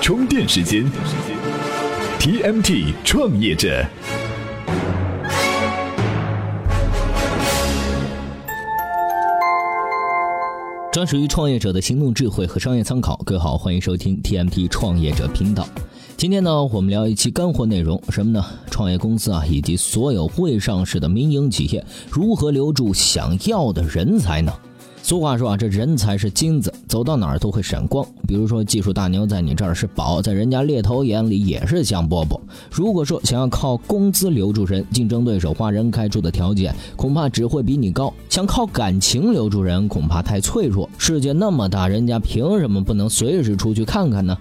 充电时间，TMT 创业者。专属于创业者的行动智慧和商业参考。各位好，欢迎收听 TMT 创业者频道。今天呢，我们聊一期干货内容，什么呢？创业公司啊，以及所有未上市的民营企业，如何留住想要的人才呢？俗话说啊，这人才是金子，走到哪儿都会闪光。比如说，技术大牛在你这儿是宝，在人家猎头眼里也是香饽饽。如果说想要靠工资留住人，竞争对手花人开出的条件恐怕只会比你高；想靠感情留住人，恐怕太脆弱。世界那么大，人家凭什么不能随时出去看看呢？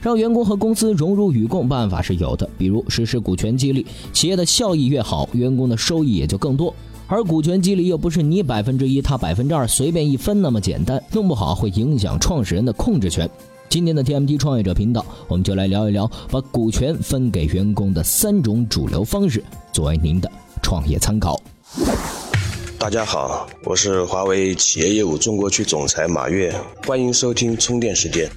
让员工和公司荣辱与共，办法是有的，比如实施股权激励，企业的效益越好，员工的收益也就更多。而股权激励又不是你百分之一，他百分之二，随便一分那么简单，弄不好会影响创始人的控制权。今天的 TMT 创业者频道，我们就来聊一聊把股权分给员工的三种主流方式，作为您的创业参考。大家好，我是华为企业业务中国区总裁马跃，欢迎收听充电时间。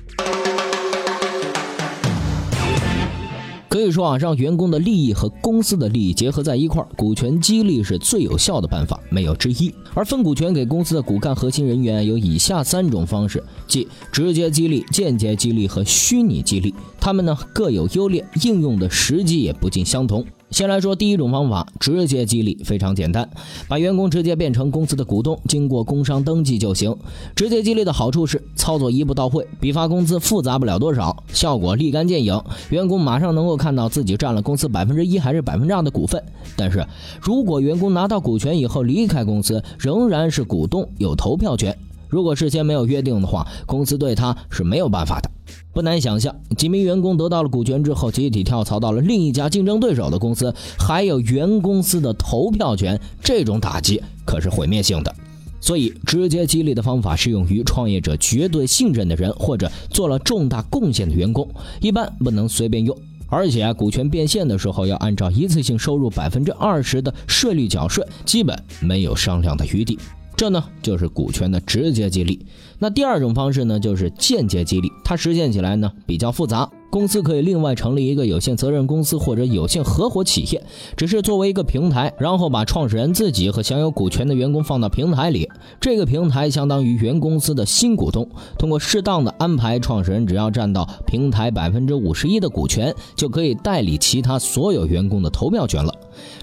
据说啊，让员工的利益和公司的利益结合在一块儿，股权激励是最有效的办法，没有之一。而分股权给公司的骨干核心人员有以下三种方式，即直接激励、间接激励和虚拟激励。他们呢各有优劣，应用的时机也不尽相同。先来说第一种方法，直接激励非常简单，把员工直接变成公司的股东，经过工商登记就行。直接激励的好处是操作一步到位，比发工资复杂不了多少，效果立竿见影，员工马上能够看到自己占了公司百分之一还是百分之二的股份。但是如果员工拿到股权以后离开公司，仍然是股东，有投票权。如果事先没有约定的话，公司对他是没有办法的。不难想象，几名员工得到了股权之后，集体跳槽到了另一家竞争对手的公司，还有原公司的投票权，这种打击可是毁灭性的。所以，直接激励的方法适用于创业者绝对信任的人，或者做了重大贡献的员工，一般不能随便用。而且，股权变现的时候要按照一次性收入百分之二十的税率缴税，基本没有商量的余地。这呢就是股权的直接激励，那第二种方式呢就是间接激励，它实现起来呢比较复杂。公司可以另外成立一个有限责任公司或者有限合伙企业，只是作为一个平台，然后把创始人自己和享有股权的员工放到平台里。这个平台相当于原公司的新股东，通过适当的安排，创始人只要占到平台百分之五十一的股权，就可以代理其他所有员工的投票权了。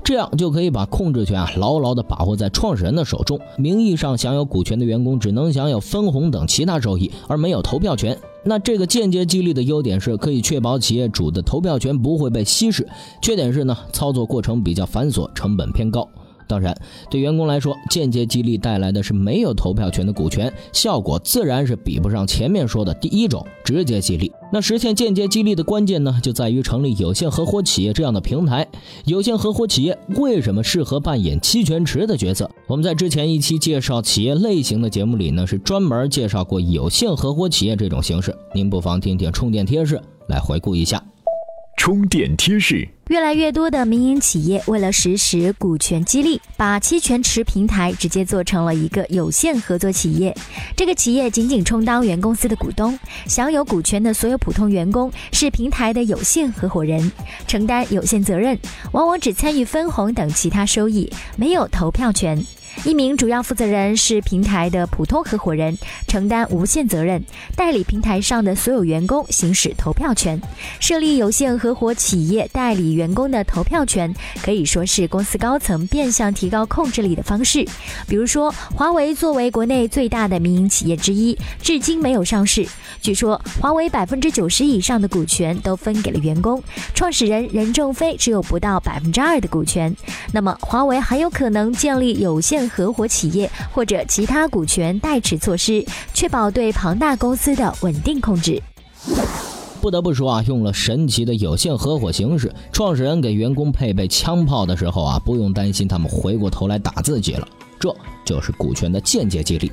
这样就可以把控制权啊牢牢地把握在创始人的手中。名义上享有股权的员工只能享有分红等其他收益，而没有投票权。那这个间接激励的优点是可以确保企业主的投票权不会被稀释，缺点是呢操作过程比较繁琐，成本偏高。当然，对员工来说，间接激励带来的是没有投票权的股权，效果自然是比不上前面说的第一种直接激励。那实现间接激励的关键呢，就在于成立有限合伙企业这样的平台。有限合伙企业为什么适合扮演期权池的角色？我们在之前一期介绍企业类型的节目里呢，是专门介绍过有限合伙企业这种形式，您不妨听听充电贴士来回顾一下。充电贴士：越来越多的民营企业为了实施股权激励，把期权池平台直接做成了一个有限合作企业。这个企业仅仅充当原公司的股东，享有股权的所有普通员工是平台的有限合伙人，承担有限责任，往往只参与分红等其他收益，没有投票权。一名主要负责人是平台的普通合伙人，承担无限责任，代理平台上的所有员工行使投票权。设立有限合伙企业代理员工的投票权，可以说是公司高层变相提高控制力的方式。比如说，华为作为国内最大的民营企业之一，至今没有上市。据说，华为百分之九十以上的股权都分给了员工，创始人任正非只有不到百分之二的股权。那么，华为很有可能建立有限。合伙企业或者其他股权代持措施，确保对庞大公司的稳定控制。不得不说啊，用了神奇的有限合伙形式，创始人给员工配备枪炮的时候啊，不用担心他们回过头来打自己了。这就是股权的间接激励。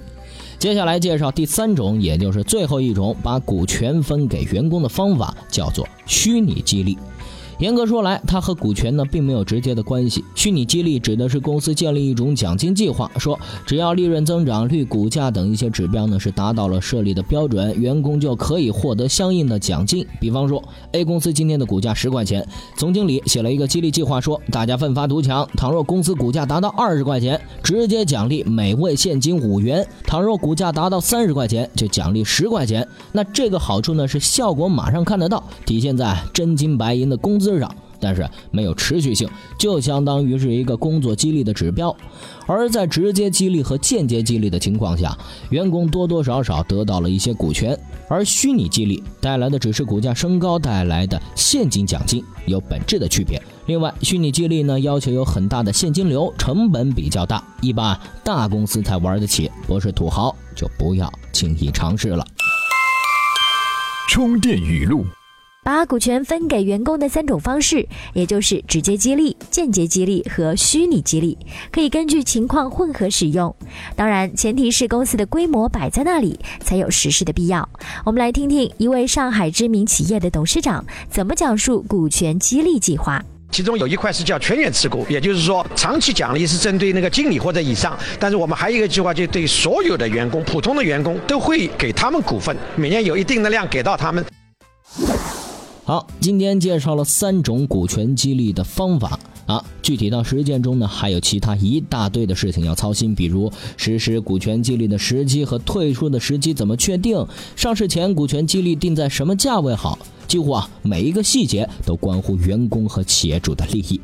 接下来介绍第三种，也就是最后一种把股权分给员工的方法，叫做虚拟激励。严格说来，它和股权呢并没有直接的关系。虚拟激励指的是公司建立一种奖金计划，说只要利润增长率、股价等一些指标呢是达到了设立的标准，员工就可以获得相应的奖金。比方说，A 公司今天的股价十块钱，总经理写了一个激励计划，说大家奋发图强，倘若公司股价达到二十块钱，直接奖励每位现金五元；倘若股价达到三十块钱，就奖励十块钱。那这个好处呢是效果马上看得到，体现在真金白银的工资。上，但是没有持续性，就相当于是一个工作激励的指标。而在直接激励和间接激励的情况下，员工多多少少得到了一些股权，而虚拟激励带来的只是股价升高带来的现金奖金，有本质的区别。另外，虚拟激励呢要求有很大的现金流，成本比较大，一般大公司才玩得起，不是土豪就不要轻易尝试了。充电语录。把股权分给员工的三种方式，也就是直接激励、间接激励和虚拟激励，可以根据情况混合使用。当然，前提是公司的规模摆在那里，才有实施的必要。我们来听听一位上海知名企业的董事长怎么讲述股权激励计划。其中有一块是叫全员持股，也就是说，长期奖励是针对那个经理或者以上，但是我们还有一个计划，就对所有的员工、普通的员工都会给他们股份，每年有一定的量给到他们。好，今天介绍了三种股权激励的方法啊，具体到实践中呢，还有其他一大堆的事情要操心，比如实施股权激励的时机和退出的时机怎么确定，上市前股权激励定在什么价位好，几乎啊每一个细节都关乎员工和企业主的利益。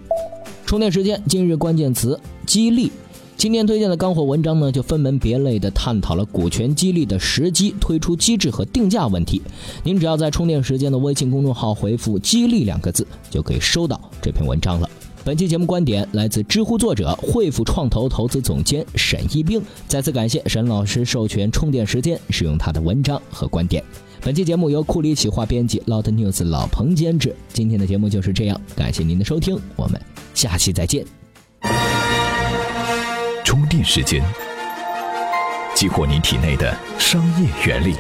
充电时间，今日关键词：激励。今天推荐的干货文章呢，就分门别类的探讨了股权激励的时机、推出机制和定价问题。您只要在充电时间的微信公众号回复“激励”两个字，就可以收到这篇文章了。本期节目观点来自知乎作者、汇富创投投资总监沈一冰。再次感谢沈老师授权充电时间使用他的文章和观点。本期节目由库里企划编辑、Loud News 老彭监制。今天的节目就是这样，感谢您的收听，我们下期再见。时间，激活你体内的商业原理。